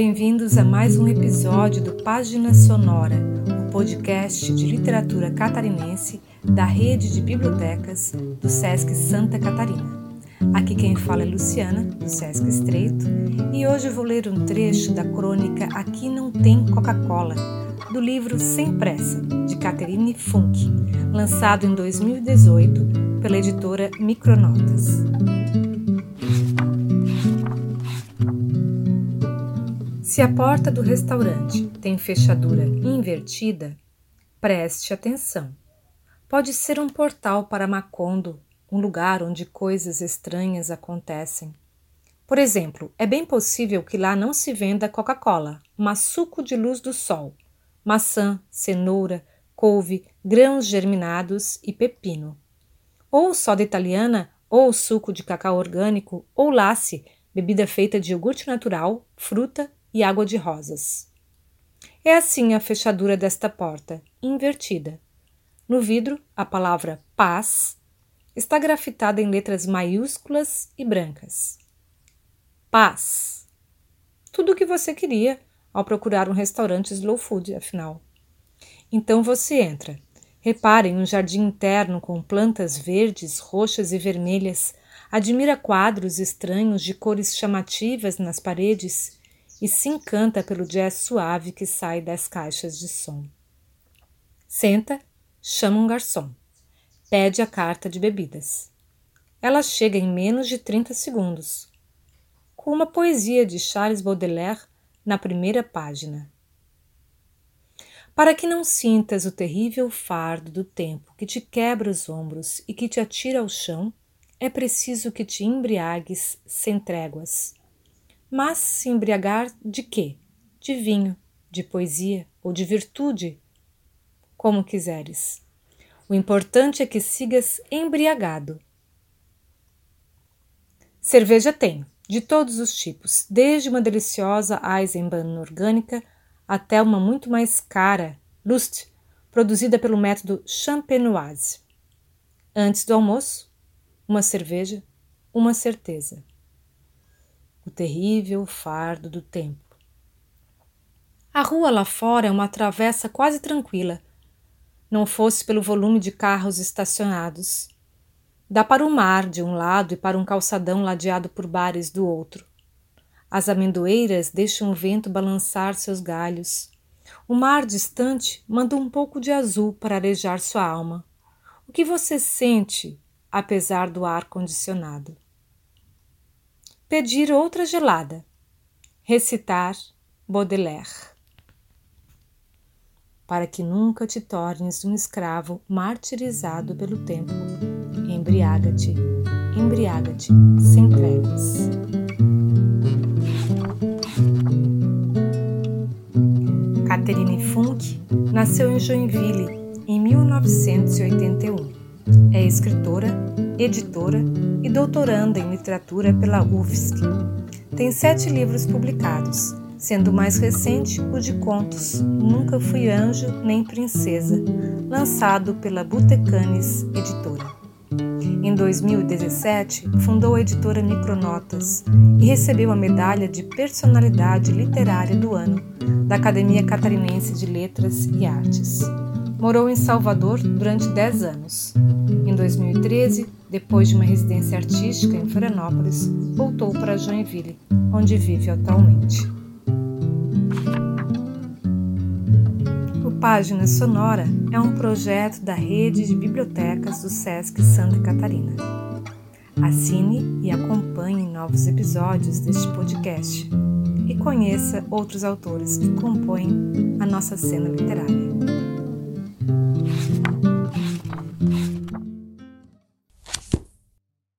Começa mais um episódio do Página Sonora, o podcast de literatura catarinense da rede de bibliotecas do SESC Santa Catarina. Aqui quem fala é Luciana, do SESC Estreito, e hoje vou ler um trecho da crônica Aqui Não Tem Coca-Cola, do livro Sem Pressa, de Catherine Funk, lançado em 2018 pela editora Micronotas. Se a porta do restaurante tem fechadura invertida, preste atenção. Pode ser um portal para Macondo, um lugar onde coisas estranhas acontecem. Por exemplo, é bem possível que lá não se venda Coca-Cola, mas suco de luz do sol, maçã, cenoura, couve, grãos germinados e pepino. Ou soda italiana, ou suco de cacau orgânico, ou lace, bebida feita de iogurte natural, fruta e água de rosas. É assim a fechadura desta porta, invertida. No vidro, a palavra paz está grafitada em letras maiúsculas e brancas. Paz. Tudo o que você queria ao procurar um restaurante slow food, afinal. Então você entra. Repare em um jardim interno com plantas verdes, roxas e vermelhas. Admira quadros estranhos de cores chamativas nas paredes e se encanta pelo jazz suave que sai das caixas de som. Senta, chama um garçom. Pede a carta de bebidas. Ela chega em menos de 30 segundos, com uma poesia de Charles Baudelaire na primeira página. Para que não sintas o terrível fardo do tempo que te quebra os ombros e que te atira ao chão, é preciso que te embriagues sem tréguas mas se embriagar de quê? De vinho, de poesia ou de virtude, como quiseres. O importante é que sigas embriagado. Cerveja tem, de todos os tipos, desde uma deliciosa Eisenbahn orgânica até uma muito mais cara, Lust, produzida pelo método Champenoise. Antes do almoço, uma cerveja, uma certeza o terrível fardo do tempo. A rua lá fora é uma travessa quase tranquila, não fosse pelo volume de carros estacionados. Dá para o mar de um lado e para um calçadão ladeado por bares do outro. As amendoeiras deixam o vento balançar seus galhos. O mar distante manda um pouco de azul para arejar sua alma. O que você sente, apesar do ar condicionado? Pedir outra gelada, recitar Baudelaire. Para que nunca te tornes um escravo martirizado pelo tempo, embriaga-te, embriaga-te sem tréguas. Catherine Funk nasceu em Joinville em 1981. É escritora, editora e doutoranda em literatura pela UFSC. Tem sete livros publicados, sendo o mais recente o de contos Nunca Fui Anjo nem Princesa, lançado pela Butecanes Editora. Em 2017, fundou a editora Micronotas e recebeu a medalha de Personalidade Literária do Ano da Academia Catarinense de Letras e Artes. Morou em Salvador durante 10 anos. Em 2013, depois de uma residência artística em Florianópolis, voltou para Joinville, onde vive atualmente. O Página Sonora é um projeto da rede de bibliotecas do SESC Santa Catarina. Assine e acompanhe novos episódios deste podcast e conheça outros autores que compõem a nossa cena literária.